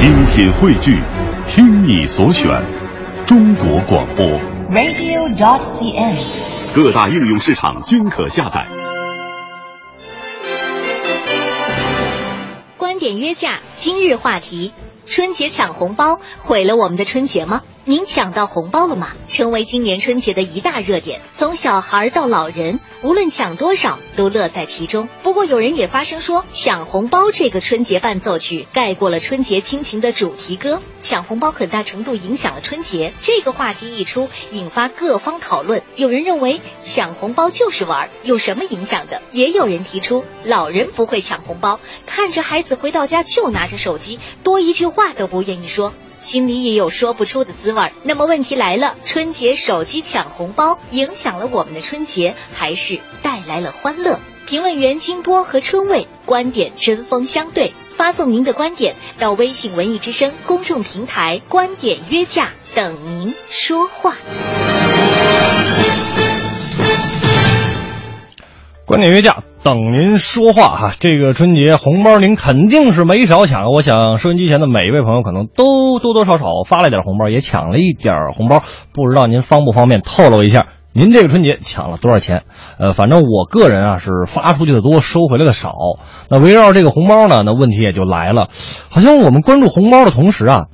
精品汇聚，听你所选，中国广播。radio.dot.cn，。各大应用市场均可下载。观点约架，今日话题：春节抢红包毁了我们的春节吗？您抢到红包了吗？成为今年春节的一大热点，从小孩到老人，无论抢多少都乐在其中。不过有人也发声说，抢红包这个春节伴奏曲盖过了春节亲情的主题歌，抢红包很大程度影响了春节。这个话题一出，引发各方讨论。有人认为抢红包就是玩，有什么影响的？也有人提出，老人不会抢红包，看着孩子回到家就拿着手机，多一句话都不愿意说。心里也有说不出的滋味。那么问题来了，春节手机抢红包影响了我们的春节，还是带来了欢乐？评论员金波和春卫观点针锋相对，发送您的观点到微信文艺之声公众平台“观点约架”，等您说话。观点约架，等您说话哈。这个春节红包您肯定是没少抢，我想收音机前的每一位朋友可能都多多少少发了点红包，也抢了一点红包。不知道您方不方便透露一下，您这个春节抢了多少钱？呃，反正我个人啊是发出去的多，收回来的少。那围绕这个红包呢，那问题也就来了，好像我们关注红包的同时啊。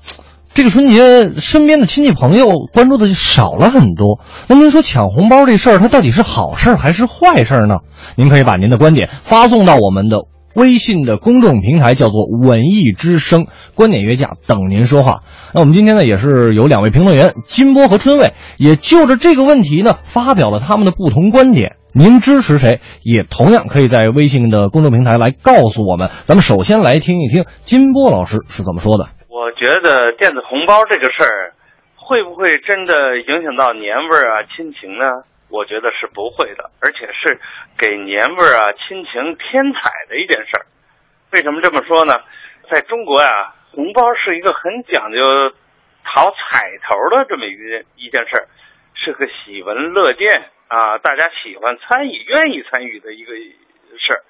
这个春节，身边的亲戚朋友关注的就少了很多。那您说抢红包这事儿，它到底是好事儿还是坏事儿呢？您可以把您的观点发送到我们的微信的公众平台，叫做“文艺之声”，观点约架，等您说话。那我们今天呢，也是有两位评论员金波和春卫，也就着这个问题呢，发表了他们的不同观点。您支持谁，也同样可以在微信的公众平台来告诉我们。咱们首先来听一听金波老师是怎么说的。我觉得电子红包这个事儿，会不会真的影响到年味儿啊、亲情呢？我觉得是不会的，而且是给年味儿啊、亲情添彩的一件事儿。为什么这么说呢？在中国呀、红包是一个很讲究讨彩头的这么一件一件事儿，是个喜闻乐见啊，大家喜欢参与、愿意参与的一个事儿。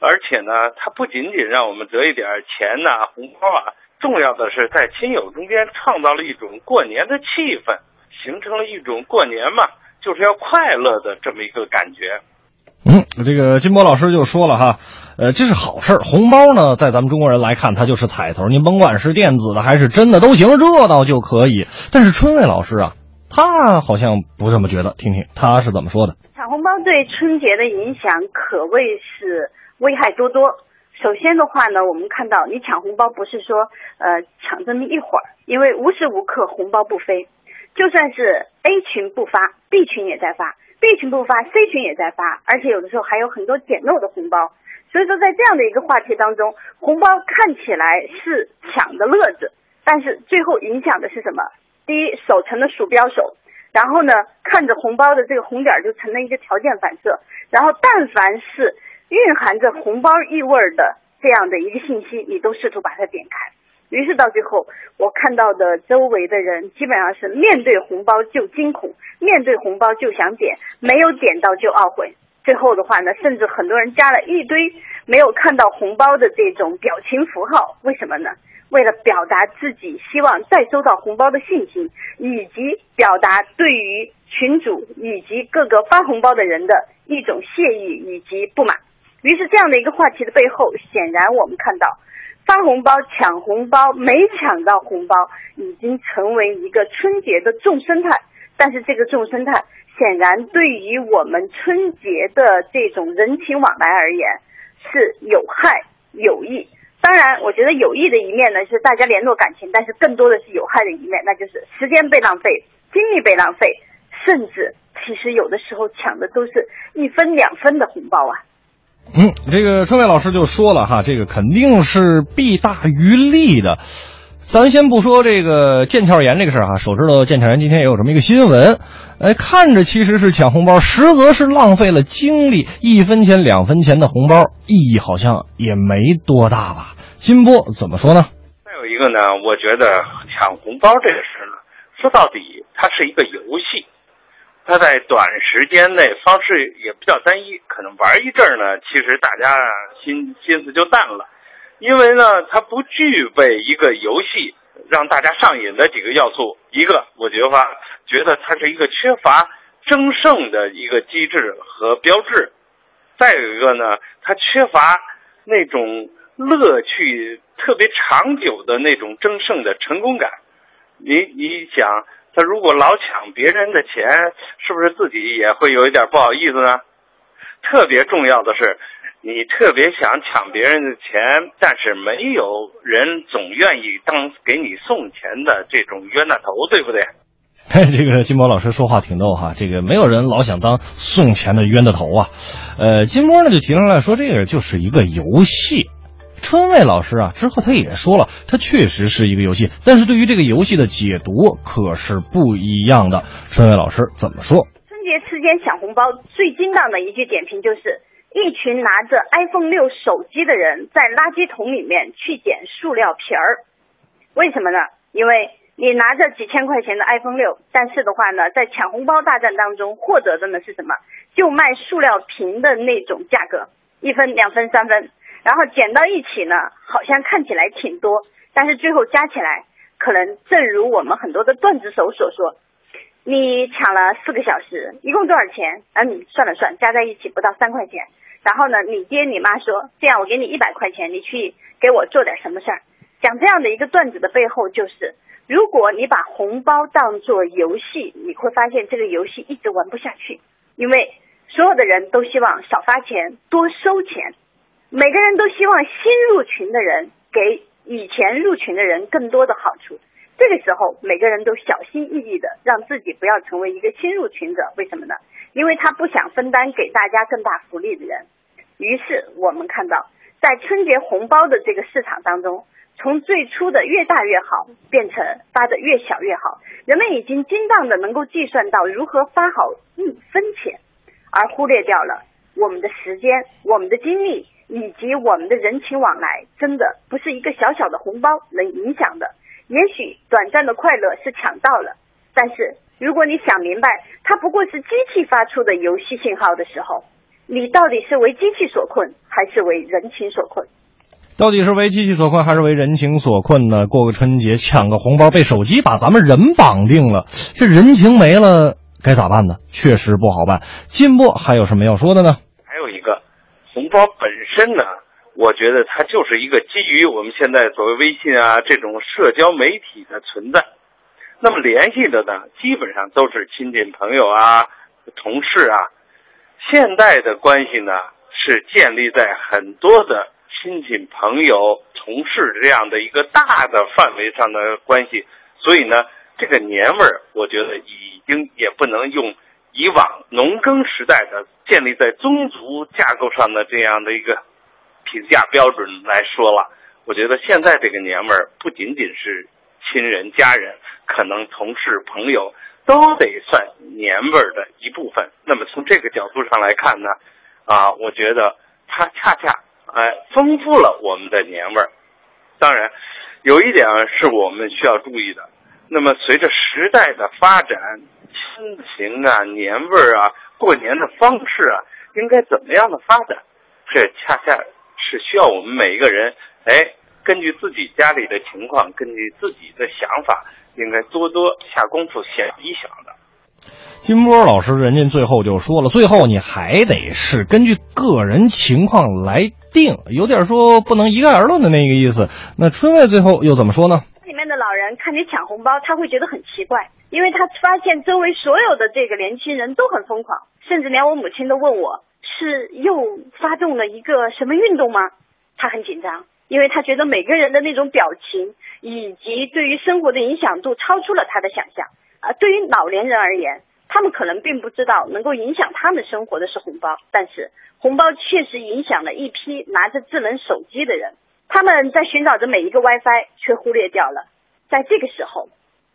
而且呢，它不仅仅让我们得一点儿钱呐、红包啊。重要的是，在亲友中间创造了一种过年的气氛，形成了一种过年嘛，就是要快乐的这么一个感觉。嗯，这个金波老师就说了哈，呃，这是好事儿。红包呢，在咱们中国人来看，它就是彩头，您甭管是电子的还是真的都行，热闹就可以。但是春卫老师啊，他好像不这么觉得，听听他是怎么说的。抢红包对春节的影响可谓是危害多多。首先的话呢，我们看到你抢红包不是说呃抢这么一会儿，因为无时无刻红包不飞，就算是 A 群不发，B 群也在发，B 群不发，C 群也在发，而且有的时候还有很多捡漏的红包。所以说，在这样的一个话题当中，红包看起来是抢的乐子，但是最后影响的是什么？第一，手成了鼠标手，然后呢，看着红包的这个红点就成了一个条件反射，然后但凡是。蕴含着红包意味的这样的一个信息，你都试图把它点开。于是到最后，我看到的周围的人基本上是面对红包就惊恐，面对红包就想点，没有点到就懊悔。最后的话呢，甚至很多人加了一堆没有看到红包的这种表情符号，为什么呢？为了表达自己希望再收到红包的信心，以及表达对于群主以及各个发红包的人的一种谢意以及不满。于是，这样的一个话题的背后，显然我们看到，发红包、抢红包、没抢到红包，已经成为一个春节的众生态。但是，这个众生态显然对于我们春节的这种人情往来而言，是有害有益。当然，我觉得有益的一面呢，是大家联络感情；但是更多的是有害的一面，那就是时间被浪费，精力被浪费，甚至其实有的时候抢的都是一分两分的红包啊。嗯，这个春卫老师就说了哈，这个肯定是弊大于利的。咱先不说这个腱鞘炎这个事儿哈，手知道腱鞘炎今天也有这么一个新闻，哎，看着其实是抢红包，实则是浪费了精力，一分钱两分钱的红包，意义好像也没多大吧？金波怎么说呢？再有一个呢，我觉得抢红包这个事呢，说到底它是一个游戏。它在短时间内方式也比较单一，可能玩一阵儿呢，其实大家心心思就淡了。因为呢，它不具备一个游戏让大家上瘾的几个要素。一个，我觉得吧觉得它是一个缺乏争胜的一个机制和标志；再有一个呢，它缺乏那种乐趣特别长久的那种争胜的成功感。你你想，他如果老抢别人的钱，是不是自己也会有一点不好意思呢？特别重要的是，你特别想抢别人的钱，但是没有人总愿意当给你送钱的这种冤大头，对不对？这个金波老师说话挺逗哈，这个没有人老想当送钱的冤大头啊。呃，金波呢就提出来说，这个就是一个游戏。春卫老师啊，之后他也说了，它确实是一个游戏，但是对于这个游戏的解读可是不一样的。春卫老师怎么说？春节期间抢红包最精当的一句点评就是：一群拿着 iPhone 六手机的人在垃圾桶里面去捡塑料瓶儿。为什么呢？因为你拿着几千块钱的 iPhone 六，但是的话呢，在抢红包大战当中获得的呢是什么？就卖塑料瓶的那种价格，一分、两分、三分。然后减到一起呢，好像看起来挺多，但是最后加起来，可能正如我们很多的段子手所说，你抢了四个小时，一共多少钱？嗯，算了算，加在一起不到三块钱。然后呢，你爹你妈说，这样我给你一百块钱，你去给我做点什么事儿？讲这样的一个段子的背后，就是如果你把红包当做游戏，你会发现这个游戏一直玩不下去，因为所有的人都希望少发钱，多收钱。每个人都希望新入群的人给以前入群的人更多的好处。这个时候，每个人都小心翼翼的让自己不要成为一个新入群者。为什么呢？因为他不想分担给大家更大福利的人。于是我们看到，在春节红包的这个市场当中，从最初的越大越好，变成发的越小越好。人们已经精当的能够计算到如何发好一分钱，而忽略掉了我们的时间、我们的精力。以及我们的人情往来，真的不是一个小小的红包能影响的。也许短暂的快乐是抢到了，但是如果你想明白，它不过是机器发出的游戏信号的时候，你到底是为机器所困，还是为人情所困？到底是为机器所困，还是为人情所困呢？过个春节抢个红包，被手机把咱们人绑定了，这人情没了，该咋办呢？确实不好办。金波还有什么要说的呢？还有一个红包本身呢，我觉得它就是一个基于我们现在所谓微信啊这种社交媒体的存在。那么联系的呢，基本上都是亲戚朋友啊、同事啊。现在的关系呢，是建立在很多的亲戚朋友、同事这样的一个大的范围上的关系。所以呢，这个年味儿，我觉得已经也不能用。以往农耕时代的建立在宗族架构上的这样的一个评价标准来说了，我觉得现在这个年味儿不仅仅是亲人家人，可能同事朋友都得算年味儿的一部分。那么从这个角度上来看呢，啊，我觉得它恰恰哎丰富了我们的年味儿。当然，有一点是我们需要注意的。那么随着时代的发展。亲情啊，年味儿啊，过年的方式啊，应该怎么样的发展？这恰恰是需要我们每一个人，哎，根据自己家里的情况，根据自己的想法，应该多多下功夫想一想的。金波老师，人家最后就说了，最后你还得是根据个人情况来定，有点说不能一概而论的那个意思。那春卫最后又怎么说呢？看你抢红包，他会觉得很奇怪。因为他发现周围所有的这个年轻人都很疯狂，甚至连我母亲都问我是又发动了一个什么运动吗？他很紧张，因为他觉得每个人的那种表情以及对于生活的影响度超出了他的想象。啊，对于老年人而言，他们可能并不知道能够影响他们生活的是红包，但是红包确实影响了一批拿着智能手机的人，他们在寻找着每一个 WiFi，却忽略掉了在这个时候。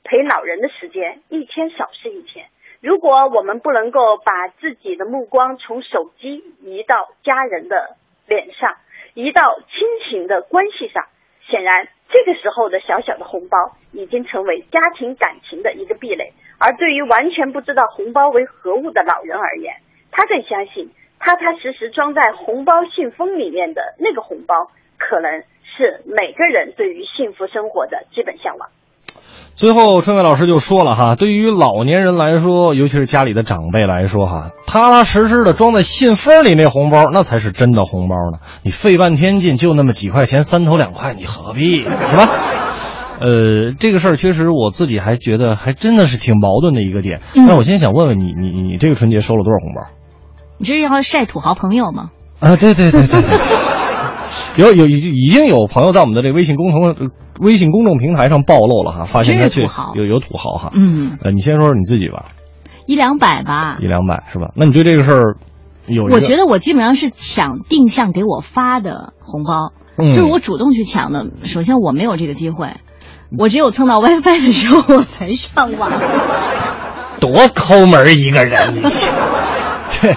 陪老人的时间一天少是一天。如果我们不能够把自己的目光从手机移到家人的脸上，移到亲情的关系上，显然这个时候的小小的红包已经成为家庭感情的一个壁垒。而对于完全不知道红包为何物的老人而言，他更相信踏踏实实装在红包信封里面的那个红包，可能是每个人对于幸福生活的基本向往。最后，春伟老师就说了哈，对于老年人来说，尤其是家里的长辈来说哈，踏踏实实的装在信封里那红包，那才是真的红包呢。你费半天劲，就那么几块钱，三头两块，你何必是吧？呃，这个事儿确实我自己还觉得还真的是挺矛盾的一个点。那我先想问问你，你你这个春节收了多少红包？你这是要晒土豪朋友吗？啊，对对对对对，有有已已经有朋友在我们的这个微信公众微信公众平台上暴露了哈，发现他这真是土豪有有土豪哈。嗯，呃，你先说说你自己吧，一两百吧一。两百是吧？那你对这个事儿有？我觉得我基本上是抢定向给我发的红包，嗯就是我主动去抢的。首先我没有这个机会，我只有蹭到 WiFi 的时候我才上网。多抠门一个人，你 这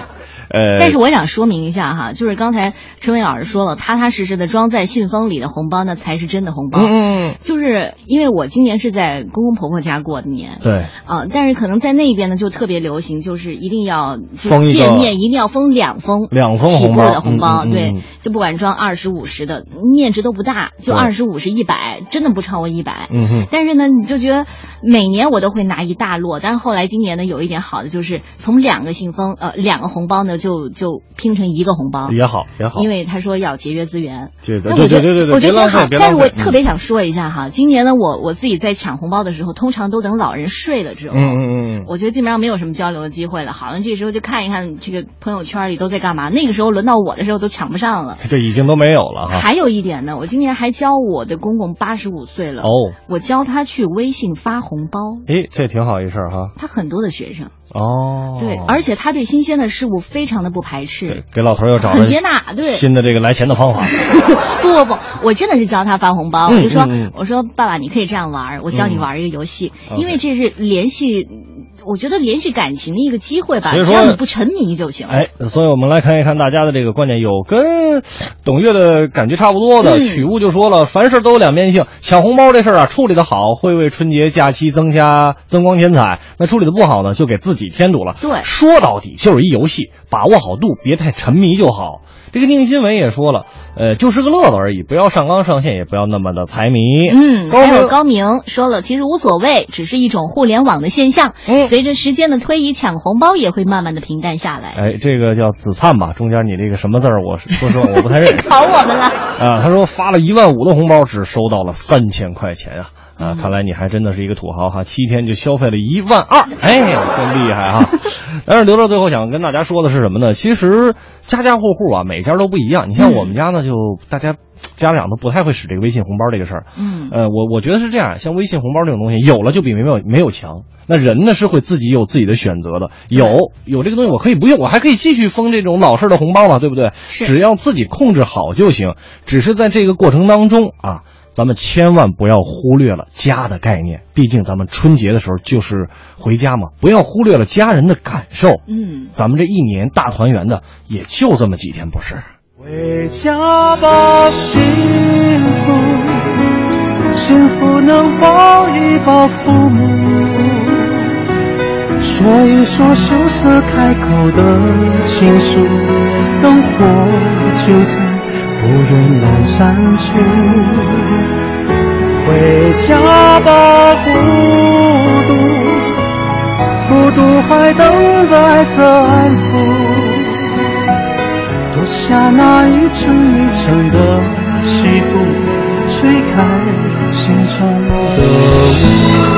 呃，但是我想说明一下哈，就是刚才春伟老师说了，踏踏实实的装在信封里的红包，那才是真的红包。嗯嗯就是因为我今年是在公公婆婆家过的年，对，啊，但是可能在那边呢就特别流行，就是一定要就封一个见面一定要封两封两封起步红包的红包，对，就不管装二十五十的，面值都不大，就对二十五十一百，真的不超过一百。嗯哼，但是呢，你就觉得每年我都会拿一大摞，但是后来今年呢，有一点好的就是从两个信封，呃，两个红包呢，就就拼成一个红包，也好也好，因为他说要节约资源。对对对对对，我觉得挺好但是我特别想说一下哈，今年呢，我我自己在抢红包的时候，通常都等老人睡了之后，嗯嗯嗯嗯，我觉得基本上没有什么交流的机会了。好像这时候就看一看这个朋友圈里都在干嘛。那个时候轮到我的时候都抢不上了。这已经都没有了哈。还有一点呢，我今年还教我的公公八十五岁了，哦，我教他去微信发红包。诶，这挺好一事儿哈。他很多的学生，哦，对，而且他对新鲜的事物非常的不排斥，给老头儿又找了很接纳。对，新的这个来钱的方法。不不不，我真的是教他发红包，嗯我就说、我说爸爸，你可以这样玩儿，我教你玩一个游戏，嗯因为这是联系，我觉得联系感情的一个机会吧，只要你不沉迷就行了。哎，所以我们来看一看大家的这个观点，有跟董月的感觉差不多的。嗯曲悟就说了，凡事都有两面性，抢红包这事儿啊，处理的好会为春节假期增加增光添彩；那处理的不好呢，就给自己添堵了。对说到底就是一游戏，把握好度，别太沉迷就好。这个宁新伟也说了，呃，就是个乐子而已，不要上纲上线，也不要那么的财迷。嗯，高明还有高明说了，其实无所谓，只是一种互联网的现象。嗯随着时间的推移，抢红包也会慢慢的平淡下来。哎，这个叫子灿吧，中间你这个什么字儿，我是说实话我不太认识。考我们了。啊，他说发了一万五的红包，只收到了三千块钱啊！啊，嗯看来你还真的是一个土豪哈，七天就消费了一万二，哎，真厉害哈！但是留到最后想跟大家说的是什么呢？其实家家户户啊，每家都不一样。你像嗯我们家呢，就大家家长都不太会使这个微信红包这个事儿。嗯呃，我我觉得是这样，像微信红包这种东西，有了就比没有没有强。那人呢是会自己有自己的选择的，有有这个东西我可以不用，我还可以继续封这种老式的红包嘛，对不对？是只要自己控制好就行。只是在这个过程当中啊，咱们千万不要忽略了家的概念，毕竟咱们春节的时候就是回家嘛，不要忽略了家人的感受。嗯，咱们这一年大团圆的也就这么几天，不是？回家吧，幸福，幸福能抱一抱父母，说一说羞涩开口的情书，灯火就在不远阑珊处。把，孤独，孤独还等待着安抚。脱下那一层一层的西服，吹开心中的雾